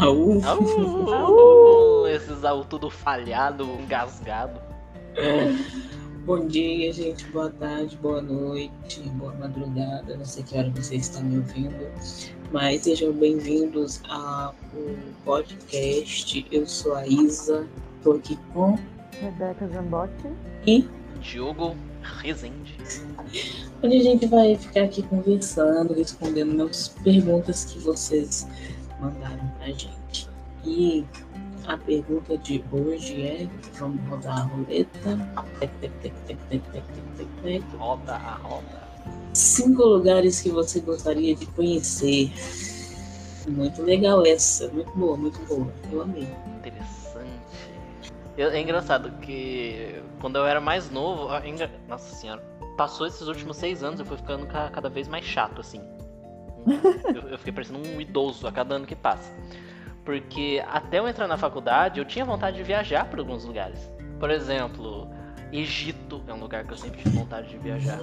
Au. Au! Esses au tudo falhado, engasgado. Bom dia, gente. Boa tarde, boa noite, boa madrugada. Não sei que hora vocês estão me ouvindo, mas sejam bem-vindos ao podcast. Eu sou a Isa, tô aqui com Rebeca Zambotti. e Diogo Rezende. onde a gente vai ficar aqui conversando, respondendo as perguntas que vocês mandaram né, gente? E a pergunta de hoje é: vamos rodar a roleta. Roda a roda. Cinco lugares que você gostaria de conhecer. Muito legal essa, muito boa, muito boa. Eu amei. Interessante. É engraçado que quando eu era mais novo, nossa senhora, passou esses últimos seis anos, eu fui ficando cada vez mais chato, assim eu, eu fiquei parecendo um idoso a cada ano que passa. Porque até eu entrar na faculdade, eu tinha vontade de viajar para alguns lugares. Por exemplo, Egito é um lugar que eu sempre tive vontade de viajar.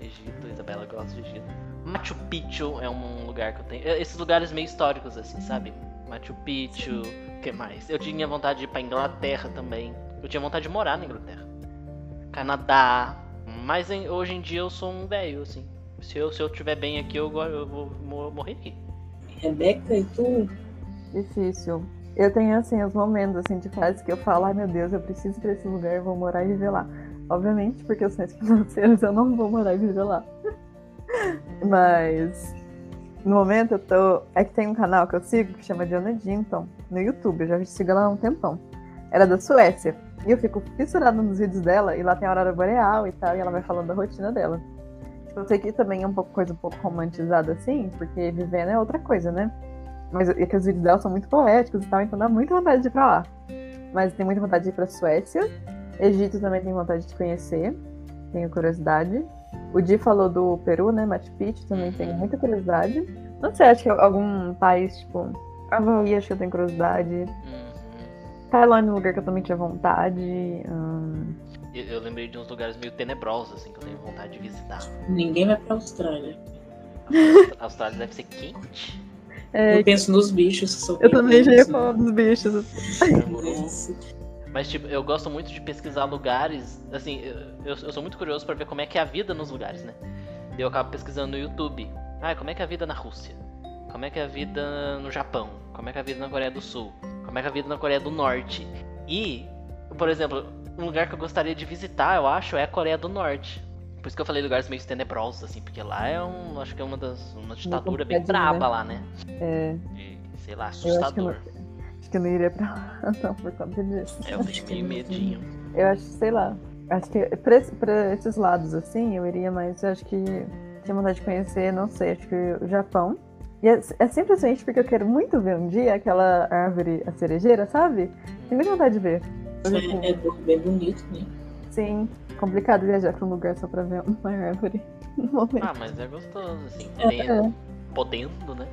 Egito, Isabela gosta de Egito. Machu Picchu é um lugar que eu tenho. Esses lugares meio históricos, assim, sabe? Machu Picchu, o que mais? Eu tinha vontade de ir pra Inglaterra também. Eu tinha vontade de morar na Inglaterra. Canadá. Mas em- hoje em dia eu sou um velho, assim. Se eu, se eu estiver bem aqui, eu, eu vou mo- morrer aqui. Rebeca, e tu? Difícil. Eu tenho, assim, os momentos, assim, de fase que eu falo, ai meu Deus, eu preciso ir pra esse lugar, vou morar e viver lá. Obviamente, porque eu sou financeiros, eu não vou morar e viver lá. Mas, no momento eu tô... É que tem um canal que eu sigo que chama Diana Jinton, no YouTube, eu já sigo ela há um tempão. Ela é da Suécia. E eu fico fissurada nos vídeos dela, e lá tem a aurora boreal e tal, e ela vai falando da rotina dela. Tipo, eu sei que também é um pouco coisa um pouco romantizada assim, porque vivendo é outra coisa, né? Mas é que os vídeos dela são muito poéticos e tal, então dá muita vontade de ir pra lá. Mas tem muita vontade de ir pra Suécia. Egito também tem vontade de conhecer. Tenho curiosidade. O Di falou do Peru, né? Machu Picchu também tenho muita curiosidade. Não sei, acho que algum país, tipo. Havaí, acho que eu tenho curiosidade. Uhum. Tailândia é um lugar que eu também tinha vontade. hum, Eu, eu lembrei de uns lugares meio tenebrosos, assim, que eu tenho vontade de visitar. Ninguém vai pra Austrália. A Austrália deve ser quente. é, Eu penso nos bichos que são eu também já ia falar dos bichos. Mas, tipo, eu gosto muito de pesquisar lugares. Assim, eu, eu eu sou muito curioso pra ver como é que é a vida nos lugares, né? E eu acabo pesquisando no YouTube. Ah, como é que é a vida na Rússia? Como é que é a vida no Japão? Como é que é a vida na Coreia do Sul? Como é que é a vida na Coreia do Norte? E, por exemplo, um lugar que eu gostaria de visitar, eu acho, é a Coreia do Norte. Por isso que eu falei lugares meio tenebrosos, assim, porque lá é um. Acho que é uma das. uma ditadura bem braba lá, né? É, De, sei lá, eu acho que, eu assustador. não, acho que eu não iria pra lá, não, por conta disso. É, eu tenho meio medinho. Eu acho, sei lá. Acho que pra, pra esses lados, assim, eu iria mais. Eu acho que tinha vontade de conhecer, não sei, acho que o Japão. E é, é simplesmente porque eu quero muito ver um dia aquela árvore, a cerejeira, sabe? Tenho muita vontade de ver. Eu, tipo, É, é bem bonito, né? Sim, complicado viajar pra um lugar só pra ver uma árvore no momento. Ah, mas é gostoso, assim. É, Tem- é. Podendo, né?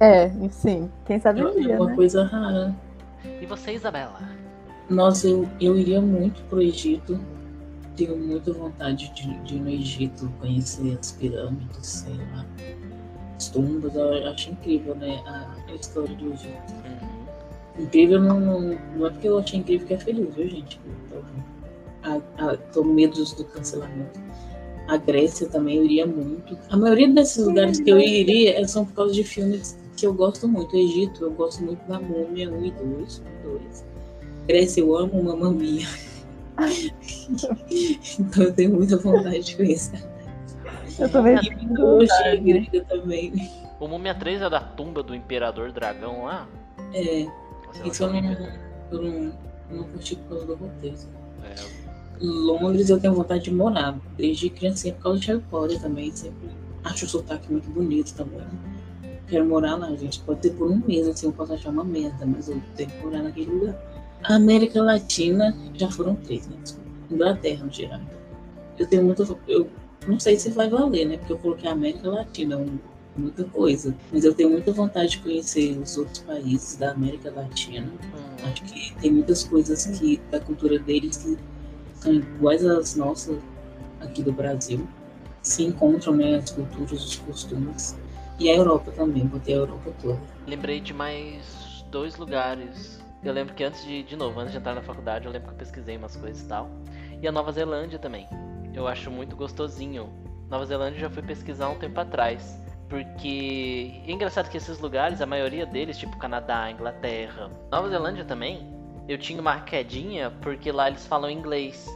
É, sim. Quem sabe um É dia, uma né? coisa rara. E você, Isabela? Nossa, eu, eu iria muito pro Egito. Tenho muita vontade de, de ir no Egito, conhecer as pirâmides, sei lá. As tumbas, eu acho incrível, né? A, a história do Egito. Uhum. Incrível não, não, não é porque eu achei incrível que é feliz, viu, gente? Tô, a, a, tô com medo do cancelamento. A Grécia também eu iria muito. A maioria desses lugares que eu iria é- são por causa de filmes que eu gosto muito. O Egito, eu gosto muito da Múmia 1 e 2. 2. Grécia, eu amo Mamma Mia. então eu tenho muita vontade de conhecer. Eu também E mitologia grega também. O Múmia 3 é da tumba do Imperador Dragão lá? É, isso eu não, eu não, não curti por causa do roteiro. É, Londres eu tenho vontade de morar, desde criancinha, por causa de Harry Potter também. Sempre acho o sotaque muito bonito também. Quero morar lá, gente. Pode ser por um mês, assim, eu posso achar uma merda, mas eu tenho que morar naquele lugar. A América Latina já foram três, né? Inglaterra, no geral. Eu tenho muito. Eu não sei se vai valer, né? Porque eu coloquei a América Latina, um- muita coisa. Mas eu tenho muita vontade de conhecer os outros países da América Latina. hum, Acho que tem muitas coisas que da cultura deles que são iguais às nossas aqui do Brasil. Se encontram, né, as culturas, os costumes. E a Europa também, botei a Europa toda. lembrei de mais dois lugares. Eu lembro que antes de, de novo, antes de entrar na faculdade, eu lembro que eu pesquisei umas coisas e tal. E a Nova Zelândia também. Eu acho muito gostosinho. Nova Zelândia eu já fui pesquisar um tempo atrás. Porque é engraçado que esses lugares, a maioria deles, tipo Canadá, Inglaterra, Nova Zelândia também, eu tinha uma quedinha porque lá eles falam inglês.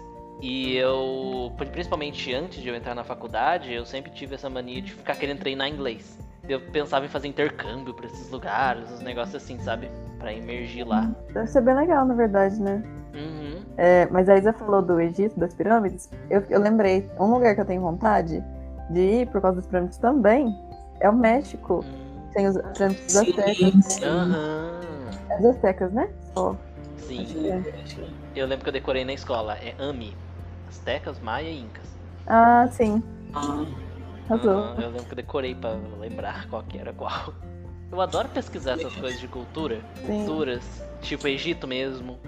E eu, principalmente antes de eu entrar na faculdade, eu sempre tive essa mania de ficar querendo treinar inglês. Eu pensava em fazer intercâmbio pra esses lugares, uns negócios assim, sabe? Pra emergir lá. Deve ser bem legal, na verdade, né? Uhum. É, mas a Isa falou do Egito, das pirâmides. Eu, eu lembrei, um lugar que eu tenho vontade de ir por causa das pirâmides também é o México. Hum. Tem os pirâmides dos aztecas. Aham. As aztecas, né? Só. Sim. Que- Eu lembro que eu decorei na escola. É AMI. Aztecas, Maia e Incas. Ah, sim. Ah. Aham, eu lembro que eu decorei pra lembrar qual que era qual. Eu adoro pesquisar essas coisas de cultura. Sim. Culturas, tipo Egito mesmo,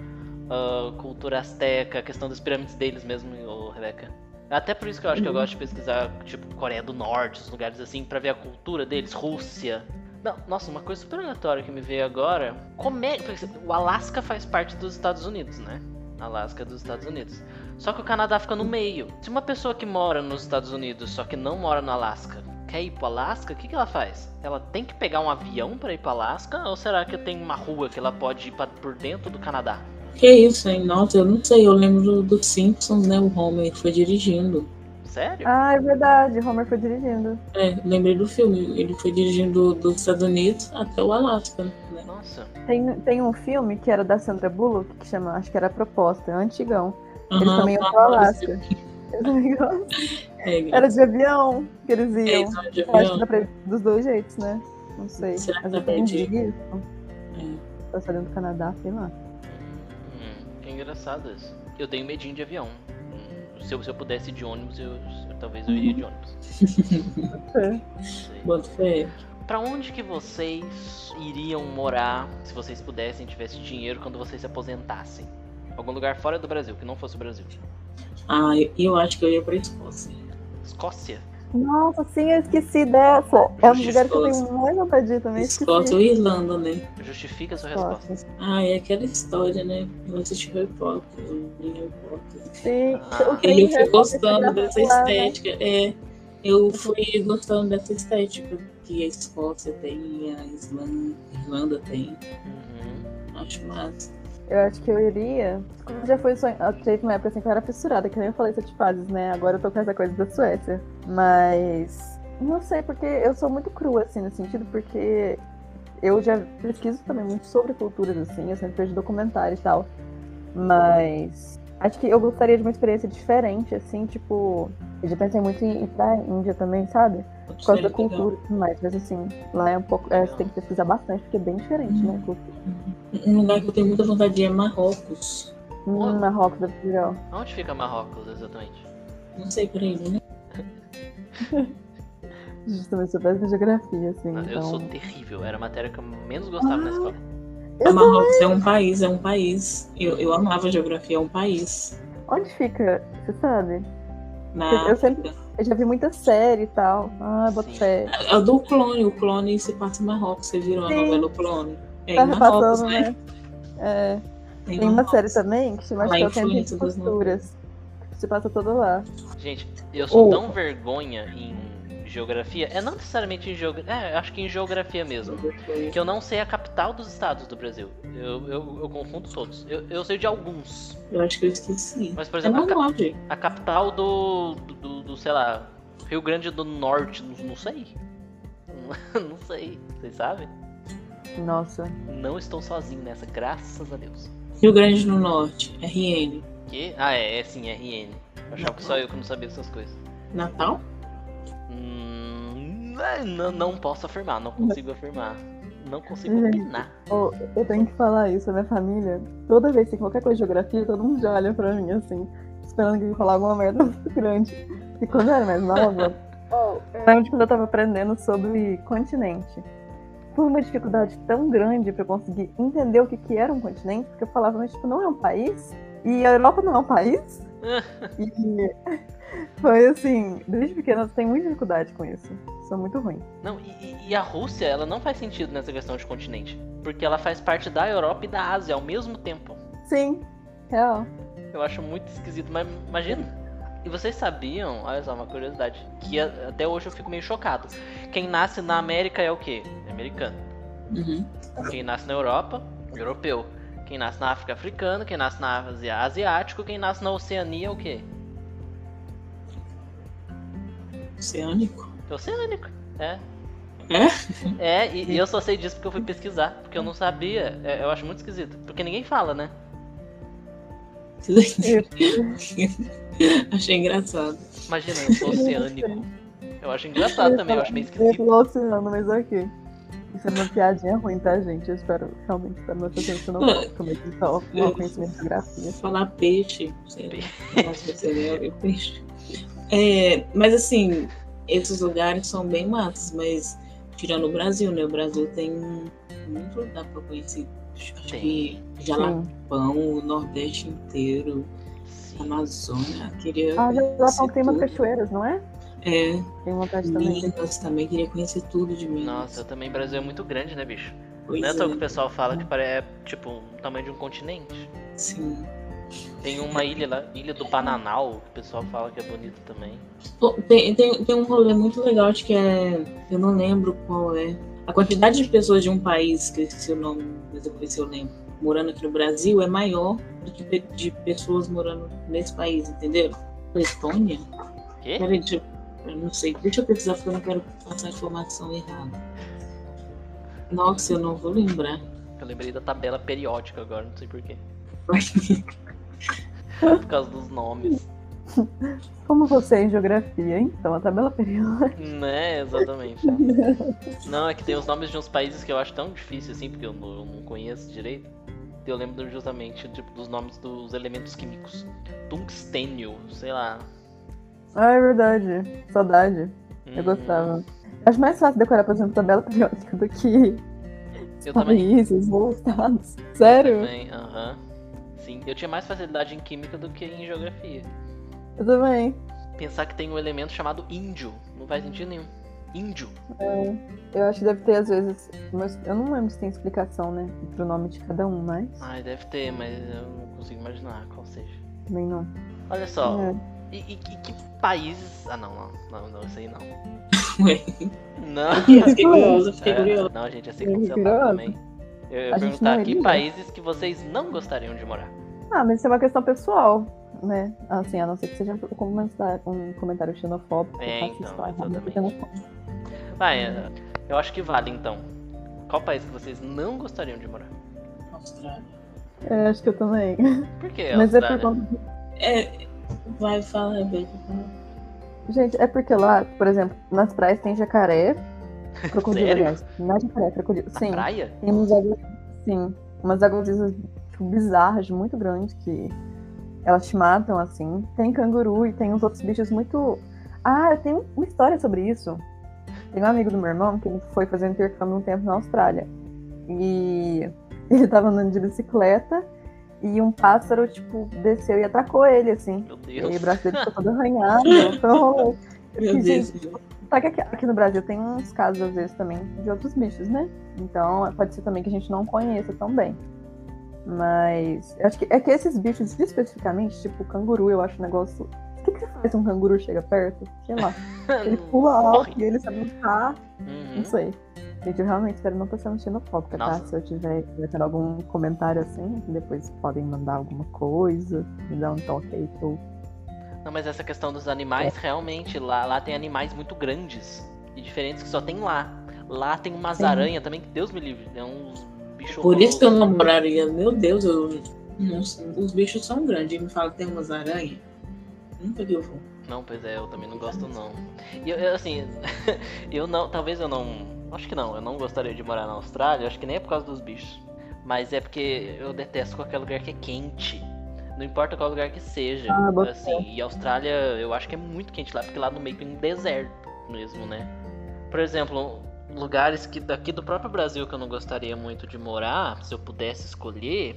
ah, cultura asteca, a questão das pirâmides deles mesmo, ô, Rebeca. Até por isso que eu acho que eu gosto de pesquisar, tipo, Coreia do Norte, os lugares assim, pra ver a cultura deles, Rússia. Não, nossa, uma coisa super aleatória que me veio agora. Como é. O Alasca faz parte dos Estados Unidos, né? Alasca é dos Estados Unidos. Só que o Canadá fica no meio. Se uma pessoa que mora nos Estados Unidos, só que não mora no Alasca, quer ir pro Alasca, o que, que ela faz? Ela tem que pegar um avião pra ir pro Alasca? Ou será que tem uma rua que ela pode ir pra, por dentro do Canadá? Que isso, hein? Nossa, eu não sei. Eu lembro do, do Simpsons, né? O Homer foi dirigindo. Sério? Ah, é verdade. Homer foi dirigindo. É, lembrei do filme. Ele foi dirigindo do- dos Estados Unidos até o Alasca, né? Nossa. Tem, tem um filme que era da Sandra Bullock, que chama, acho que era a Proposta, antigão. Eles Aham, também iam pro Alasca. É, Era de avião que eles é, iam. isso, de Eu acho que avião. dá pra ir dos dois jeitos, né? Não sei. Será que Mas dá eu pra. É. Tá saindo do Canadá, sei lá. Isso. Eu tenho medinho de avião. Hum, Se eu, se eu pudesse ir de ônibus, eu, talvez eu iria de ônibus. Sei. Bota fé. Pra onde que vocês iriam morar se vocês pudessem, tivessem dinheiro quando vocês se aposentassem? Algum lugar fora do Brasil, que não fosse o Brasil. Ah, eu- eu acho que eu ia pra Escócia. Escócia? Nossa, sim, eu esqueci dessa. É um lugar que eu tenho mais vontade de ir também. Escócia ou. Irlanda, né? Justifica a sua resposta. Escócia. Ah, é aquela história, né? Eu assisti Harry Potter. li Harry Potter. Sim. Ah. eu fui gostando dessa né? estética. É, eu fui gostando dessa estética que a Escócia tem, a Islândia, Irlanda tem. Uhum. Acho massa. Eu acho que eu iria. Já foi sonho. Teve uma época assim que eu era fissurada, que nem eu falei sete fases, né? Agora eu tô com essa coisa da Suécia. Mas. Não sei, porque eu sou muito crua, assim, no sentido, porque eu já pesquiso também muito sobre culturas, assim, eu sempre vejo documentário e tal. Mas. Acho que eu gostaria de uma experiência diferente, assim, tipo. Eu já pensei muito em ir pra Índia também, sabe? Por causa da cultura e tudo mais. Mas assim, lá é um pouco. é, você tem que pesquisar bastante, porque é bem diferente, né? a cultura. Um lugar que eu tenho muita vontade de ir é Marrocos. Hum, Marrocos deve ser legal. Onde fica Marrocos, exatamente? Não sei por aí, né? Justamente sobre essa geografia, assim. Ah, Eu então... sou terrível, era a matéria que eu menos gostava na escola. Eu Marrocos é um país, é um país. Eu, eu amava geografia, é um país. Onde fica? Você sabe? Na Eu sempre-. Eu já vi muita série e tal. Ah, bota Sim. fé. É o do clone, o clone se passa em Marrocos. Você virou a Sim. novela O Clone? É Tá repassando, né? né? É, Tem tem uma série também que chama é o Tempo de Culturas. Se passa todo lá. Gente, eu sou Oh. tão vergonha em geografia. É não necessariamente em geografia. É, acho que em geografia mesmo. Que eu não sei a capital dos estados do Brasil. Eu, eu, eu confundo todos. Eu, eu sei de alguns. Eu acho que eu esqueci. Mas, por É exemplo, a, cap- a capital do, do, do, sei lá, Rio Grande do Norte, não, não sei. Não sei. Vocês sabem? Nossa. Não estou sozinho nessa, graças a Deus. Rio Grande do Norte, RN. Que? Ah, é, é sim, RN. Eu achava que só eu que não sabia essas coisas. Natal? Hum, é, não, não posso afirmar, não consigo afirmar. Não consigo Gente. opinar. Oh, eu tenho que falar isso, a minha família. Toda vez que qualquer coisa de geografia, todo mundo já olha pra mim assim, esperando que eu falar alguma merda muito grande. E quando eu era mais nova, oh, eu lembro de quando eu tava aprendendo sobre continente. Foi uma dificuldade tão grande pra eu conseguir entender o que, que era um continente, porque eu falava, mas tipo, não é um país? E a Europa não é um país? e Foi assim, desde pequena eu tenho muita dificuldade com isso. Sou muito ruim. Não, e, e a Rússia, ela não faz sentido nessa questão de continente. Porque ela faz parte da Europa e da Ásia ao mesmo tempo. Sim, real. Eu acho muito esquisito, mas imagina. E vocês sabiam, olha só, uma curiosidade, que a- até hoje eu fico meio chocado. Quem nasce na América é o quê? É americano. Uhum. Quem nasce na Europa, europeu. Quem nasce na África, africano. Quem nasce na Ásia, asiático. Quem nasce na Oceania é o quê? Oceânico. Oceânico. É. É? É, e, e eu só sei disso porque eu fui pesquisar, porque eu não sabia. É, eu acho muito esquisito. Porque ninguém fala, né? Achei engraçado. Imagina, eu sou oceânico. Eu acho engraçado também, eu acho meio esquisito. falou oceano, mas ok. Isso é uma piadinha ruim, tá, gente? Eu espero, realmente, não estar sendo xenofóbico, mas isso é um conhecimento de geografia. Falar peixe. Sei lá. Nossa, seria eu peixe. É, mas assim, esses lugares são bem matos, mas tirando o Brasil, né? O Brasil tem muito lugar pra conhecer. Acho Tem. que Jalapão, o Nordeste inteiro, Sim. Amazônia. Queria Ah, conhecer tem umas cachoeiras, não é? É, Tem vontade também. Minas também, queria conhecer tudo de Minas. Nossa, também o Brasil é muito grande, né, bicho? Pois Não é é, que o pessoal fala que é tipo o tamanho de um continente. sim. Tem uma ilha lá, Ilha do Bananal, que o pessoal fala que é bonita também. Tem, tem, tem um rolê muito legal, acho que é. Eu não lembro qual é. A quantidade de pessoas de um país, que eu esqueci o nome, mas se eu lembro, morando aqui no Brasil é maior do que de pessoas morando nesse país, entendeu? Estônia? Quê? Peraí, deixa eu. Eu não sei. Deixa eu pesquisar porque eu não quero passar a informação errada. Nossa, eu não vou lembrar. Eu lembrei da tabela periódica agora, não sei porquê. Por causa dos nomes. Como você é em geografia, hein? Então, a tabela periódica. Né, exatamente. Não, é que tem os nomes de uns países que eu acho tão difícil assim, porque eu não, eu não conheço direito. Eu lembro justamente tipo, dos nomes dos elementos químicos. Tungstênio, sei lá. Ah, é verdade. Saudade. Eu Hum, gostava. Acho mais fácil decorar, por exemplo, tabela periódica do que Eu também. países ou estados. Sério? Também, aham. Sim, eu tinha mais facilidade em química do que em geografia. Eu também. Pensar que tem um elemento chamado índio, não faz sentido nenhum. Índio. Eu acho que deve ter, às vezes. Mas eu não lembro se tem explicação, né? Pro nome de cada um, mas Ai, deve ter, mas eu não consigo imaginar qual seja. também não. Olha só, É. e, e- e que países. Ah, não, não, não, não, isso aí não. Não. fiquei curiosa, fiquei É, curiosa. não, gente, ia ser Eu cancelado também. Eu ia perguntar que países que vocês não gostariam de morar. Ah, mas isso é uma questão pessoal, né? Assim, a não ser que seja um comentário, um comentário xenofóbico. É, então, exatamente. Vai, é, eu acho que vale então. Qual país que vocês não gostariam de morar? Austrália. É, acho que eu também. Por que mas é por Austrália? conta. É, vai, fala, Rebeca. Gente, é porque lá, por exemplo, nas praias tem jacaré, crocodilo, Sério? aliás. Não é jacaré, crocodilo. Na Sim. praia? Tem umas águas, sim, umas águas tipo, bizarras, muito grandes, que elas te matam, assim. Tem canguru e tem uns outros bichos muito. Ah, eu tenho uma história sobre isso. Tem um amigo do meu irmão que ele foi fazer um intercâmbio um tempo na Austrália. E ele tava andando de bicicleta e um pássaro, tipo, desceu e atacou ele, assim. Meu E aí o Deus. braço dele ficou todo arranhado. Eu Meu fiquei, Deus. gente, Só que aqui, aqui no Brasil tem uns casos, às vezes, também de outros bichos, né? Então pode ser também que a gente não conheça tão bem. Mas acho que é que esses bichos especificamente, tipo o canguru, eu acho um negócio. O que, que você faz se um canguru chega perto? Sei lá. Ele pula alto e ele sabe lutar. Uhum. Não sei. Gente, eu realmente espero não estar sendo xenofóbica, tá? Nossa. Se eu tiver, tiver algum comentário assim, depois podem mandar alguma coisa, me dar um toque aí que eu. Não, mas essa questão dos animais, realmente, lá, lá tem animais muito grandes e diferentes que só tem lá. Lá tem umas aranhas também, que Deus me livre, é uns bichos Por isso que eu não moraria. Meu Deus, eu, não os bichos são grandes. Me fala que tem umas aranhas. Nunca que eu vou. Não, pois é, eu também não gosto não. E eu, eu, assim, eu não, talvez eu não, acho que não, eu não gostaria de morar na Austrália, acho que nem é por causa dos bichos. Mas é porque eu detesto qualquer lugar que é quente. Não importa qual lugar que seja. Ah, assim, e a Austrália, eu acho que é muito quente lá, porque lá no meio tem um deserto mesmo, né? Por exemplo, lugares que daqui do próprio Brasil que eu não gostaria muito de morar, se eu pudesse escolher,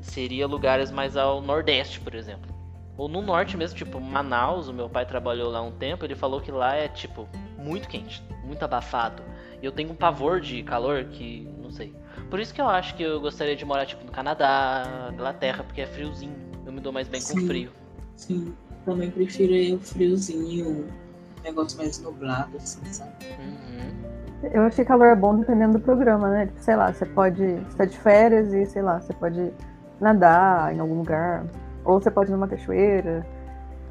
seria lugares mais ao nordeste, por exemplo. Ou no norte mesmo, tipo Manaus, o meu pai trabalhou lá um tempo, ele falou que lá é tipo muito quente, muito abafado. E eu tenho um pavor de calor que não sei. Por isso que eu acho que eu gostaria de morar tipo no Canadá, Inglaterra, porque é friozinho. Eu me dou mais bem com Sim. frio. Sim, também prefiro o friozinho, negócio mais nublado, assim, sabe? Uhum. Eu acho que calor é bom dependendo do programa, né? Tipo, sei lá, você pode. Você tá de férias e, sei lá, você pode nadar em algum lugar. Ou você pode ir numa cachoeira.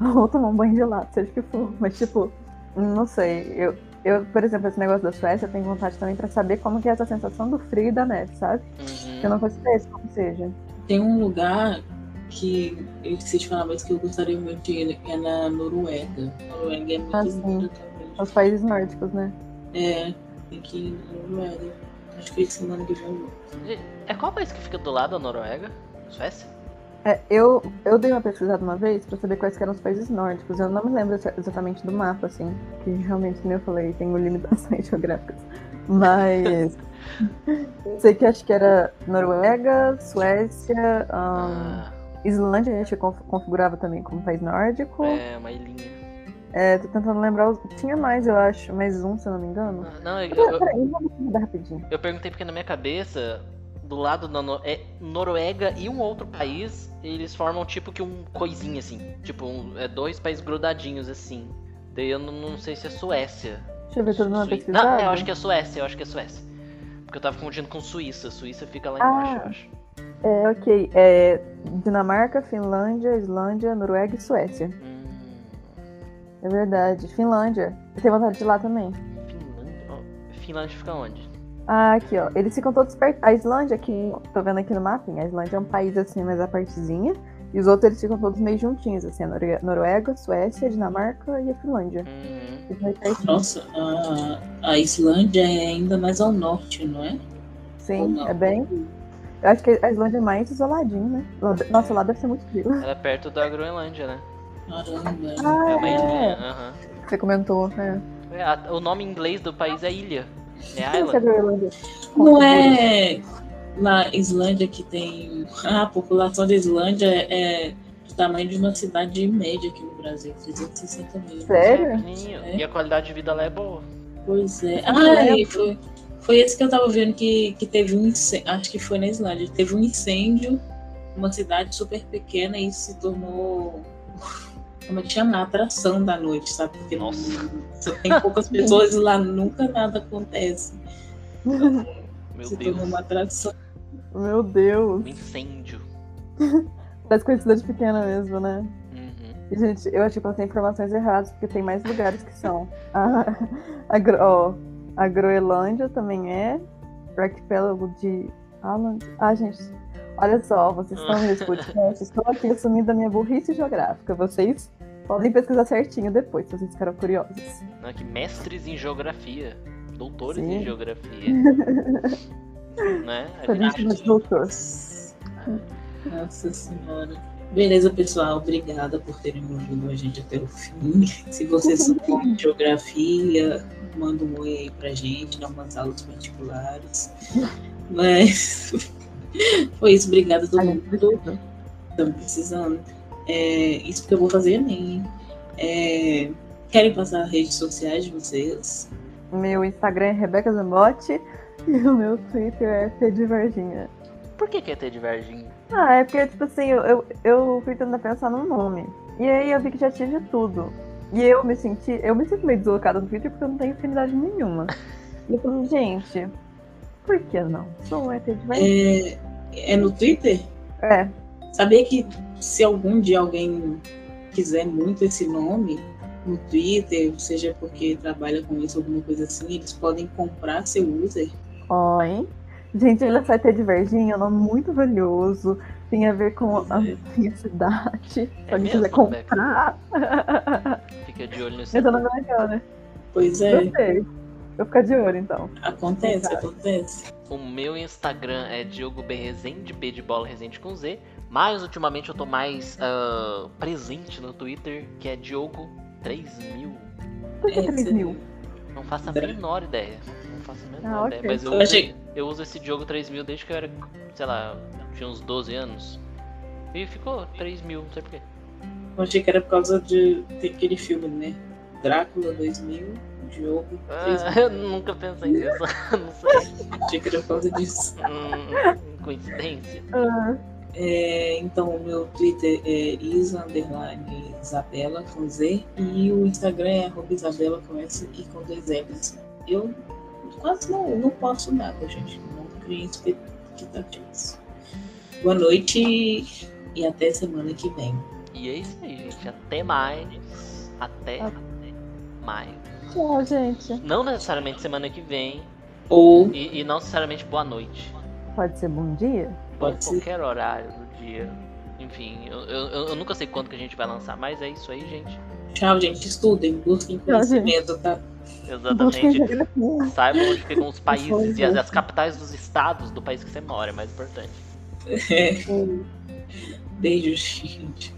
Ou tomar um banho gelado, seja o que for. Mas, tipo, não sei. Eu, eu, por exemplo, esse negócio da Suécia, eu tenho vontade também pra saber como que é essa sensação do frio e da neve, sabe? Uhum. Eu não faço ideia de como seja. Tem um lugar que eu esqueci de falar, mas que eu gostaria muito de ir, que é na Noruega. Noruega é muito Ah, também. Os países nórdicos, né? É, tem que ir na Noruega. Acho que semana que vem. É qual país que fica do lado da Noruega? Suécia? É, eu, eu dei uma pesquisada uma vez pra saber quais que eram os países nórdicos. Eu não me lembro exa- exatamente do mapa, assim, que realmente, como eu falei, tenho limitações geográficas. Mas sei que acho que era Noruega, Suécia, ahn, Ah, Islândia, a gente conf- configurava também como país nórdico. é uma ilhinha. É, tô tentando lembrar. os- Tinha mais, eu acho, mais um, se eu não me engano. Ah, Não, eu, Peraí, eu, peraí, vamos mudar rapidinho. eu perguntei porque na minha cabeça, do lado da no- é Noruega e um outro país, eles formam tipo que um coisinha assim. Tipo, um- é dois países grudadinhos assim. Daí eu não, não sei se é Suécia. Deixa eu ver tudo numa Sui- pesquisada. Não, eu acho que é Suécia, eu acho que é Suécia. Porque eu tava confundindo com Suíça. Suíça fica lá Ah. embaixo, eu acho. É, ok. É Dinamarca, Finlândia, Islândia, Noruega e Suécia. Hum, É verdade. Finlândia. Eu tenho vontade de ir lá também. Finlândia. Finlândia fica onde? Ah, aqui, ó. Eles ficam todos perto. A Islândia, que tô vendo aqui no mapinha, a Islândia é um país assim, mais a partezinha. E os outros eles ficam todos meio juntinhos, assim, a Norue- Noruega, Suécia, Dinamarca e a Finlândia. Hum, pertinho. Nossa, a, a Islândia é ainda mais ao norte, não é? Sim, não? é bem. Eu acho que a Islândia é mais isoladinho, né? Nossa, lá deve ser muito frio. ela é perto da Groenlândia, né? Caramba. Ah, É uma é. ilhinha. aham. Você comentou, né? É, a- o nome em inglês do país é ilha. É é Island. Não é na Islândia que tem. Ah, a população da Islândia é do tamanho de uma cidade média aqui no Brasil, 360 mil. Sério? É. E a qualidade de vida lá é boa. Pois é. Ah, lembro. e foi, foi esse que eu tava vendo que, que teve um incêndio. Acho que foi na Islândia. Teve um incêndio, uma cidade super pequena, e isso se tornou. Como é que chama? A atração da noite, sabe? Porque Nossa. só tem poucas pessoas e lá nunca nada acontece. Meu se Deus. uma atração. Meu Deus. Um incêndio. Parece de pequena mesmo, né? Uhum. E, Gente, eu acho que eu tenho informações erradas, porque tem mais lugares que são. A, a, Gro- ó, a Groenlândia também é. O arquipélago de Aland. Ah, gente, olha só, vocês estão nesse podcast. Estou aqui assumindo a minha burrice geográfica. Vocês podem pesquisar certinho depois, se vocês ficaram curiosos. Não, que mestres em geografia. Doutores Sim. em geografia. né? Pra gente- gente mais doutor. Nossa senhora. Beleza, pessoal. Obrigada por terem ouvido a gente até o fim. Se vocês souberem de geografia, manda um oi aí pra gente, dá umas aulas particulares. Mas foi isso. Obrigada a todo mundo. Estamos precisando. É, isso porque eu vou fazer Enem. É, querem passar as redes sociais de vocês? Meu Instagram é Rebeca Zambotti e o meu Twitter é T de Varginha. Por que, que é ter de Varginha? Ah, é porque, tipo assim, eu, eu, eu fui tentando pensar num nome. E aí eu vi que já tive tudo. E eu me senti, eu me sinto meio deslocada no Twitter porque eu não tenho afinidade nenhuma. E eu falei, gente, por que não? Sou um ET de Varginha. É, é no Twitter? É, Sabia que se algum dia alguém quiser muito esse nome no Twitter, seja porque trabalha com isso, alguma coisa assim, eles podem comprar seu user. ó, hein? Gente, olha só, ET de Varginha é um nome muito valioso. Tem a ver com a Pois minha cidade. Se É alguém mesmo, quiser comprar. Fica de olho nisso. Esse é o nome legal, né? Pois é, Gostei. Vou ficar de olho, então. acontece, acontece. O meu Instagram é Diogo B Rezende, B de bola Rezende com Z. Mas ultimamente eu tô mais ah, presente no Twitter, que é Diogo 3000. Por que É, 3 você- mil? Não faço a menor ideia. Não faço a menor Ah, ideia. ok. Mas eu Eu uso, achei- eu uso esse Diogo 3000 desde que eu era, sei lá, tinha uns 12 anos. E ficou 3000, não sei porquê. Eu achei que era por causa de aquele filme, né? Drácula 2000, Diogo. Ah, eu nunca pensei nisso. Não sei. Achei que era por causa disso. Hum, coincidência. Ah, É, então, o meu Twitter é isa, underline, Isabela, com Z. E o Instagram é Isabela, com S e com dois L's. Eu quase não, não posto nada, gente. Não criei expectativas. Boa noite e até semana que vem. E é isso aí, gente. Até mais. Até Até. mais. tchau, gente. Não necessariamente semana que vem. Ou E, e não necessariamente boa noite. Pode ser bom dia? Pode ser. qualquer horário do dia. Enfim, eu, eu, eu- nunca sei quando que a gente vai lançar, mas é isso aí, gente. tchau, gente. Estudem, busquem conhecimento, tá? Exatamente. Saibam onde ficam os países Pois e as, é. as capitais dos estados do país que você mora, é mais importante. Beijo, gente.